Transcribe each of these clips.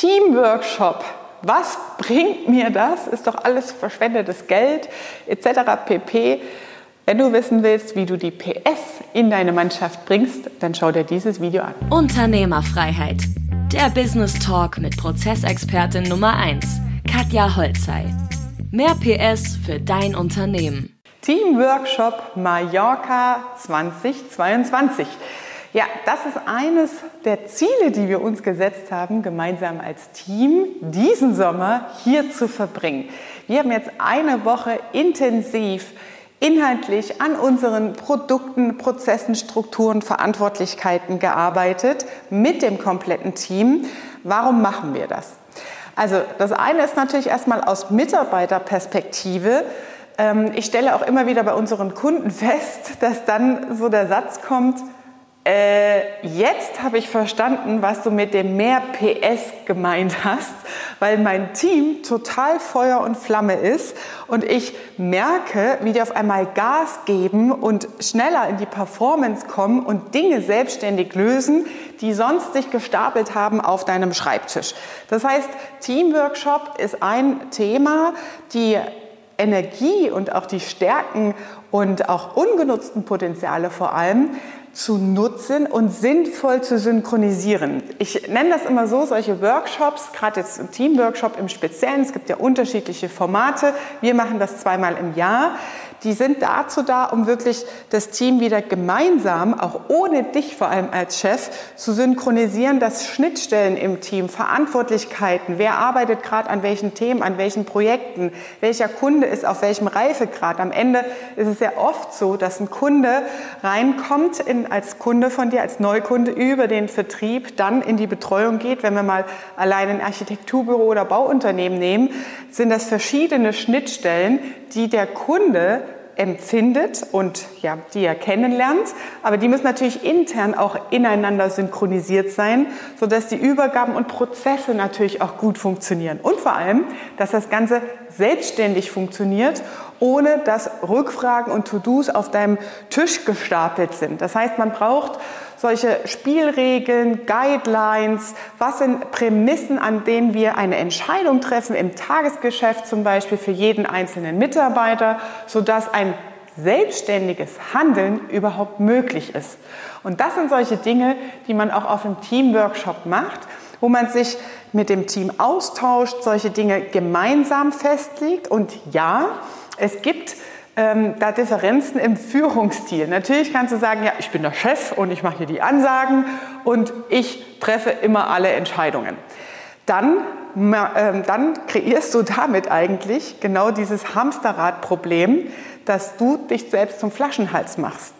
Teamworkshop. Was bringt mir das? Ist doch alles verschwendetes Geld etc. pp. Wenn du wissen willst, wie du die PS in deine Mannschaft bringst, dann schau dir dieses Video an. Unternehmerfreiheit. Der Business Talk mit Prozessexpertin Nummer 1, Katja Holzei. Mehr PS für dein Unternehmen. Teamworkshop Mallorca 2022. Ja, das ist eines der Ziele, die wir uns gesetzt haben, gemeinsam als Team diesen Sommer hier zu verbringen. Wir haben jetzt eine Woche intensiv inhaltlich an unseren Produkten, Prozessen, Strukturen, Verantwortlichkeiten gearbeitet mit dem kompletten Team. Warum machen wir das? Also das eine ist natürlich erstmal aus Mitarbeiterperspektive. Ähm, ich stelle auch immer wieder bei unseren Kunden fest, dass dann so der Satz kommt, äh, jetzt habe ich verstanden, was du mit dem mehr PS gemeint hast, weil mein Team total Feuer und Flamme ist und ich merke, wie die auf einmal Gas geben und schneller in die Performance kommen und Dinge selbstständig lösen, die sonst sich gestapelt haben auf deinem Schreibtisch. Das heißt, Teamworkshop ist ein Thema, die Energie und auch die Stärken und auch ungenutzten Potenziale vor allem zu nutzen und sinnvoll zu synchronisieren. Ich nenne das immer so, solche Workshops, gerade jetzt ein Teamworkshop im Speziellen, es gibt ja unterschiedliche Formate, wir machen das zweimal im Jahr, die sind dazu da, um wirklich das Team wieder gemeinsam, auch ohne dich vor allem als Chef, zu synchronisieren, dass Schnittstellen im Team, Verantwortlichkeiten, wer arbeitet gerade an welchen Themen, an welchen Projekten, welcher Kunde ist auf welchem Reifegrad. Am Ende ist es ja oft so, dass ein Kunde reinkommt in, als Kunde von dir, als Neukunde über den Vertrieb, dann in die Betreuung geht. Wenn wir mal allein ein Architekturbüro oder Bauunternehmen nehmen, sind das verschiedene Schnittstellen, die der Kunde empfindet und ja, die er kennenlernt. Aber die müssen natürlich intern auch ineinander synchronisiert sein, sodass die Übergaben und Prozesse natürlich auch gut funktionieren. Und vor allem, dass das Ganze selbstständig funktioniert, ohne dass Rückfragen und To-Dos auf deinem Tisch gestapelt sind. Das heißt, man braucht solche Spielregeln, Guidelines, was sind Prämissen, an denen wir eine Entscheidung treffen im Tagesgeschäft zum Beispiel für jeden einzelnen Mitarbeiter, sodass ein selbstständiges Handeln überhaupt möglich ist. Und das sind solche Dinge, die man auch auf dem Teamworkshop macht, wo man sich mit dem Team austauscht, solche Dinge gemeinsam festlegt. Und ja, es gibt ähm, da Differenzen im Führungsstil. Natürlich kannst du sagen, ja, ich bin der Chef und ich mache hier die Ansagen und ich treffe immer alle Entscheidungen. Dann, äh, dann kreierst du damit eigentlich genau dieses Hamsterradproblem, dass du dich selbst zum Flaschenhals machst.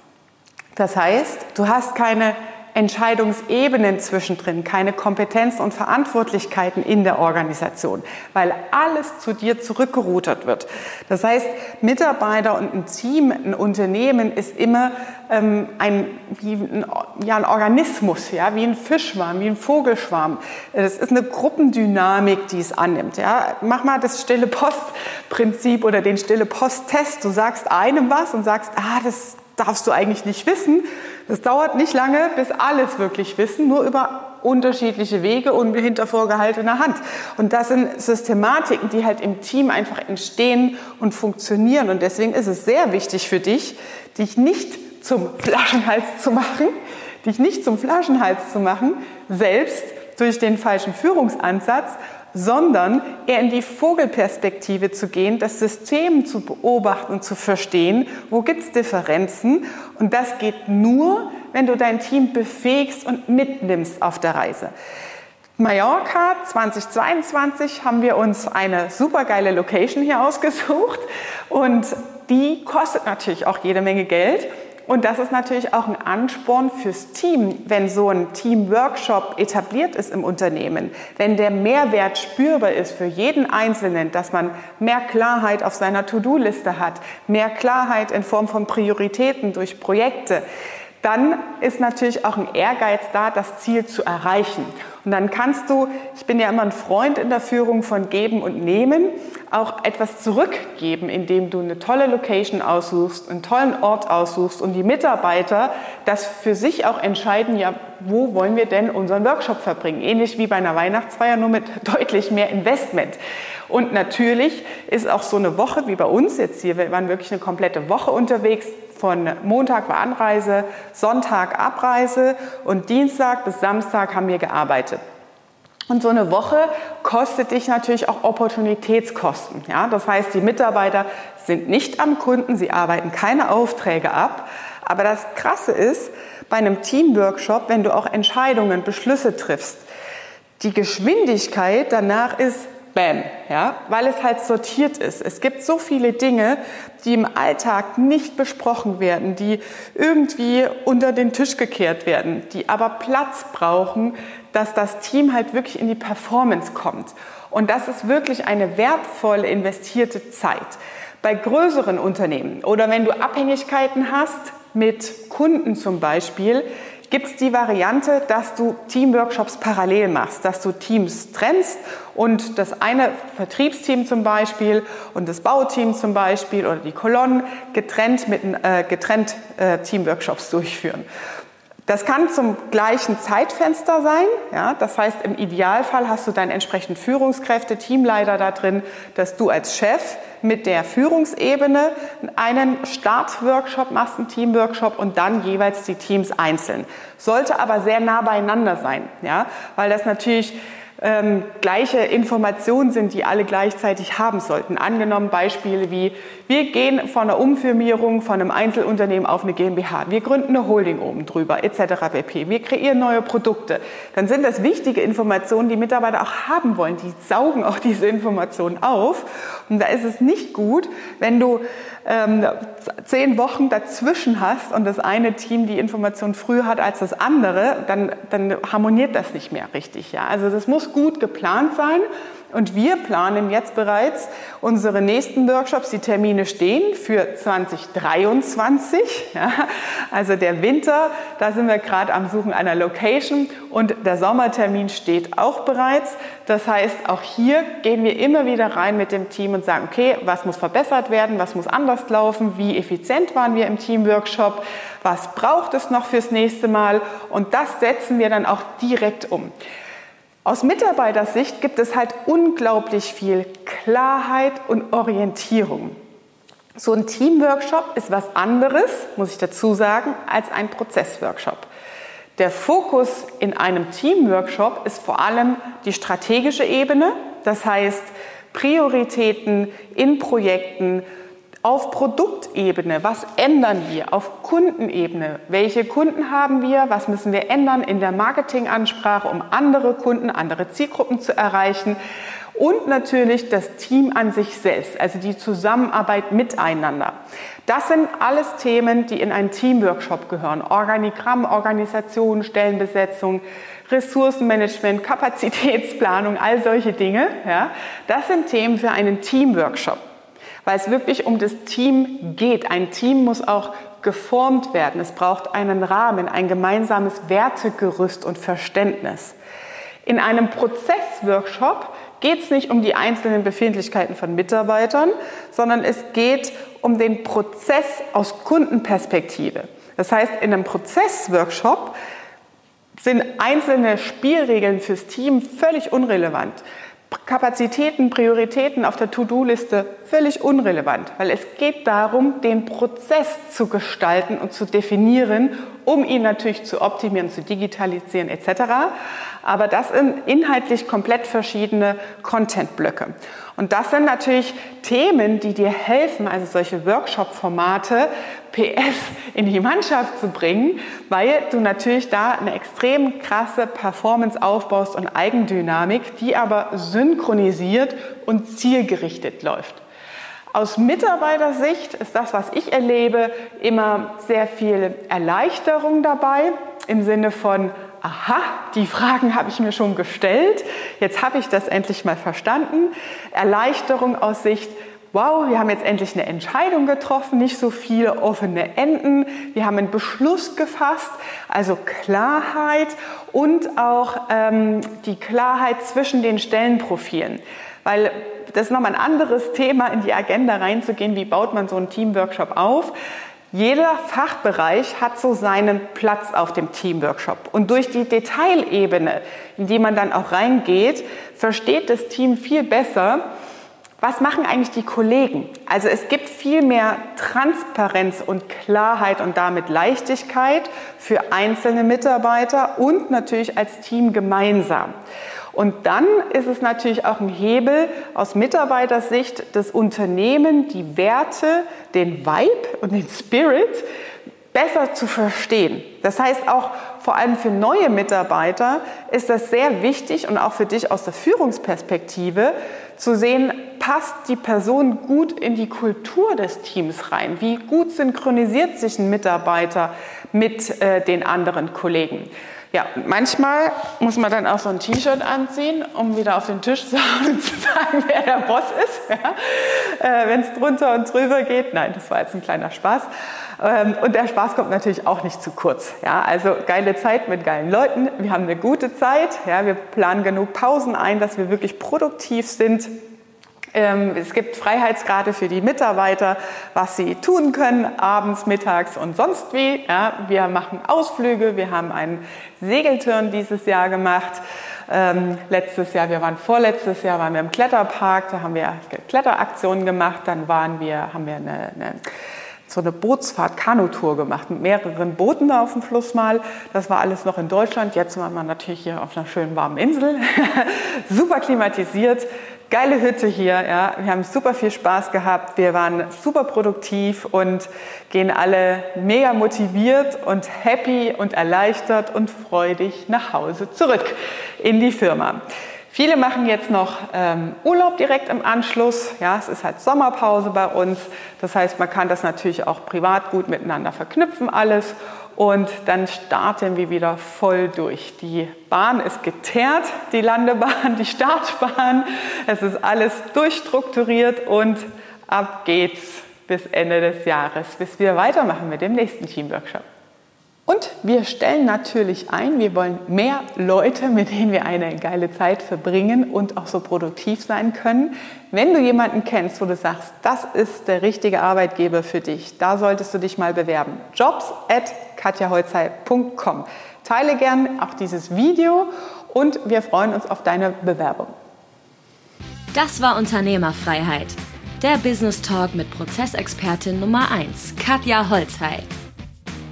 Das heißt, du hast keine Entscheidungsebenen zwischendrin, keine Kompetenzen und Verantwortlichkeiten in der Organisation, weil alles zu dir zurückgerudert wird. Das heißt, Mitarbeiter und ein Team, ein Unternehmen ist immer ähm, ein, wie ein, ja, ein Organismus, ja, wie ein Fischschwarm, wie ein Vogelschwarm. Das ist eine Gruppendynamik, die es annimmt. Ja. Mach mal das stille Postprinzip oder den stille Posttest. Du sagst einem was und sagst, ah, das darfst du eigentlich nicht wissen. Das dauert nicht lange, bis alles wirklich wissen, nur über unterschiedliche Wege und hinter vorgehaltener Hand. Und das sind Systematiken, die halt im Team einfach entstehen und funktionieren. Und deswegen ist es sehr wichtig für dich, dich nicht zum Flaschenhals zu machen, dich nicht zum Flaschenhals zu machen, selbst durch den falschen Führungsansatz, sondern eher in die Vogelperspektive zu gehen, das System zu beobachten und zu verstehen, wo gibt es Differenzen. Und das geht nur, wenn du dein Team befähigst und mitnimmst auf der Reise. Mallorca 2022 haben wir uns eine supergeile Location hier ausgesucht und die kostet natürlich auch jede Menge Geld. Und das ist natürlich auch ein Ansporn fürs Team, wenn so ein Team-Workshop etabliert ist im Unternehmen, wenn der Mehrwert spürbar ist für jeden Einzelnen, dass man mehr Klarheit auf seiner To-Do-Liste hat, mehr Klarheit in Form von Prioritäten durch Projekte, dann ist natürlich auch ein Ehrgeiz da, das Ziel zu erreichen. Und dann kannst du, ich bin ja immer ein Freund in der Führung von Geben und Nehmen, auch etwas zurückgeben, indem du eine tolle Location aussuchst, einen tollen Ort aussuchst und die Mitarbeiter das für sich auch entscheiden, ja, wo wollen wir denn unseren Workshop verbringen? Ähnlich wie bei einer Weihnachtsfeier, nur mit deutlich mehr Investment. Und natürlich ist auch so eine Woche wie bei uns jetzt hier, wir waren wirklich eine komplette Woche unterwegs, von Montag war Anreise, Sonntag Abreise und Dienstag bis Samstag haben wir gearbeitet. Und so eine Woche kostet dich natürlich auch Opportunitätskosten. Ja? Das heißt, die Mitarbeiter sind nicht am Kunden, sie arbeiten keine Aufträge ab. Aber das Krasse ist, bei einem Teamworkshop, wenn du auch Entscheidungen, Beschlüsse triffst, die Geschwindigkeit danach ist Bam, ja, weil es halt sortiert ist. Es gibt so viele Dinge, die im Alltag nicht besprochen werden, die irgendwie unter den Tisch gekehrt werden, die aber Platz brauchen, dass das Team halt wirklich in die Performance kommt. Und das ist wirklich eine wertvolle investierte Zeit. Bei größeren Unternehmen oder wenn du Abhängigkeiten hast mit Kunden zum Beispiel, gibt es die Variante, dass du Teamworkshops parallel machst, dass du Teams trennst und das eine Vertriebsteam zum Beispiel und das Bauteam zum Beispiel oder die Kolonnen getrennt mit äh, getrennt äh, Teamworkshops durchführen. Das kann zum gleichen Zeitfenster sein. Ja, das heißt, im Idealfall hast du dann entsprechend Führungskräfte, Teamleiter da drin, dass du als Chef mit der Führungsebene einen Startworkshop machst, einen Teamworkshop und dann jeweils die Teams einzeln. Sollte aber sehr nah beieinander sein, ja, weil das natürlich ähm, gleiche Informationen sind, die alle gleichzeitig haben sollten. Angenommen Beispiele wie, wir gehen von einer Umfirmierung von einem Einzelunternehmen auf eine GmbH, wir gründen eine Holding oben drüber, etc. pp. Wir kreieren neue Produkte. Dann sind das wichtige Informationen, die Mitarbeiter auch haben wollen. Die saugen auch diese Informationen auf. Und da ist es nicht gut, wenn du ähm, zehn Wochen dazwischen hast und das eine Team die Information früher hat als das andere, dann, dann harmoniert das nicht mehr richtig. Ja? Also das muss gut geplant sein. Und wir planen jetzt bereits unsere nächsten Workshops. Die Termine stehen für 2023. Ja, also der Winter, da sind wir gerade am Suchen einer Location und der Sommertermin steht auch bereits. Das heißt, auch hier gehen wir immer wieder rein mit dem Team und sagen, okay, was muss verbessert werden, was muss anders laufen, wie effizient waren wir im Teamworkshop, was braucht es noch fürs nächste Mal und das setzen wir dann auch direkt um. Aus Mitarbeitersicht gibt es halt unglaublich viel Klarheit und Orientierung. So ein Teamworkshop ist was anderes, muss ich dazu sagen, als ein Prozessworkshop. Der Fokus in einem Teamworkshop ist vor allem die strategische Ebene, das heißt Prioritäten in Projekten, auf Produktebene, was ändern wir? Auf Kundenebene, welche Kunden haben wir? Was müssen wir ändern in der Marketingansprache, um andere Kunden, andere Zielgruppen zu erreichen? Und natürlich das Team an sich selbst, also die Zusammenarbeit miteinander. Das sind alles Themen, die in einen Teamworkshop gehören. Organigramm, Organisation, Stellenbesetzung, Ressourcenmanagement, Kapazitätsplanung, all solche Dinge. Ja, das sind Themen für einen Teamworkshop weil es wirklich um das Team geht. Ein Team muss auch geformt werden. Es braucht einen Rahmen, ein gemeinsames Wertegerüst und Verständnis. In einem Prozessworkshop geht es nicht um die einzelnen Befindlichkeiten von Mitarbeitern, sondern es geht um den Prozess aus Kundenperspektive. Das heißt, in einem Prozessworkshop sind einzelne Spielregeln fürs Team völlig unrelevant. Kapazitäten, Prioritäten auf der To-Do-Liste völlig unrelevant, weil es geht darum, den Prozess zu gestalten und zu definieren, um ihn natürlich zu optimieren, zu digitalisieren etc. Aber das sind inhaltlich komplett verschiedene Content-Blöcke. Und das sind natürlich Themen, die dir helfen, also solche Workshop-Formate PS in die Mannschaft zu bringen, weil du natürlich da eine extrem krasse Performance aufbaust und Eigendynamik, die aber synchronisiert und zielgerichtet läuft. Aus Mitarbeitersicht ist das, was ich erlebe, immer sehr viel Erleichterung dabei im Sinne von, aha, die Fragen habe ich mir schon gestellt, jetzt habe ich das endlich mal verstanden. Erleichterung aus Sicht, wow, wir haben jetzt endlich eine Entscheidung getroffen, nicht so viele offene Enden, wir haben einen Beschluss gefasst, also Klarheit und auch ähm, die Klarheit zwischen den Stellenprofilen. Weil das ist nochmal ein anderes Thema, in die Agenda reinzugehen, wie baut man so einen Teamworkshop auf. Jeder Fachbereich hat so seinen Platz auf dem Teamworkshop. Und durch die Detailebene, in die man dann auch reingeht, versteht das Team viel besser, was machen eigentlich die Kollegen? Also es gibt viel mehr Transparenz und Klarheit und damit Leichtigkeit für einzelne Mitarbeiter und natürlich als Team gemeinsam. Und dann ist es natürlich auch ein Hebel aus Mitarbeitersicht, das Unternehmen, die Werte, den Vibe und den Spirit besser zu verstehen. Das heißt auch vor allem für neue Mitarbeiter ist das sehr wichtig und auch für dich aus der Führungsperspektive zu sehen, passt die Person gut in die Kultur des Teams rein? Wie gut synchronisiert sich ein Mitarbeiter mit äh, den anderen Kollegen? Ja, manchmal muss man dann auch so ein T-Shirt anziehen, um wieder auf den Tisch zu hauen und zu sagen, wer der Boss ist. Ja? Äh, Wenn es drunter und drüber geht. Nein, das war jetzt ein kleiner Spaß. Ähm, und der Spaß kommt natürlich auch nicht zu kurz. Ja? Also geile Zeit mit geilen Leuten. Wir haben eine gute Zeit. Ja? Wir planen genug Pausen ein, dass wir wirklich produktiv sind. Ähm, es gibt Freiheitsgrade für die Mitarbeiter, was sie tun können, abends, mittags und sonst wie. Ja, wir machen Ausflüge, wir haben einen Segeltörn dieses Jahr gemacht. Ähm, letztes Jahr, wir waren vorletztes Jahr, waren wir im Kletterpark, da haben wir Kletteraktionen gemacht. Dann waren wir, haben wir eine, eine so eine Bootsfahrt, Kanutour gemacht mit mehreren Booten da auf dem Fluss mal. Das war alles noch in Deutschland. Jetzt waren wir natürlich hier auf einer schönen warmen Insel. Super klimatisiert. Geile Hütte hier, ja. Wir haben super viel Spaß gehabt. Wir waren super produktiv und gehen alle mega motiviert und happy und erleichtert und freudig nach Hause zurück in die Firma. Viele machen jetzt noch ähm, Urlaub direkt im Anschluss. Ja, es ist halt Sommerpause bei uns. Das heißt, man kann das natürlich auch privat gut miteinander verknüpfen alles. Und dann starten wir wieder voll durch. Die Bahn ist geteert, die Landebahn, die Startbahn. Es ist alles durchstrukturiert und ab geht's bis Ende des Jahres, bis wir weitermachen mit dem nächsten Teamworkshop. Und wir stellen natürlich ein, wir wollen mehr Leute, mit denen wir eine geile Zeit verbringen und auch so produktiv sein können. Wenn du jemanden kennst, wo du sagst, das ist der richtige Arbeitgeber für dich, da solltest du dich mal bewerben. Jobs at katjaholzei.com. Teile gern auch dieses Video und wir freuen uns auf deine Bewerbung. Das war Unternehmerfreiheit. Der Business Talk mit Prozessexpertin Nummer 1, Katja Holzhey.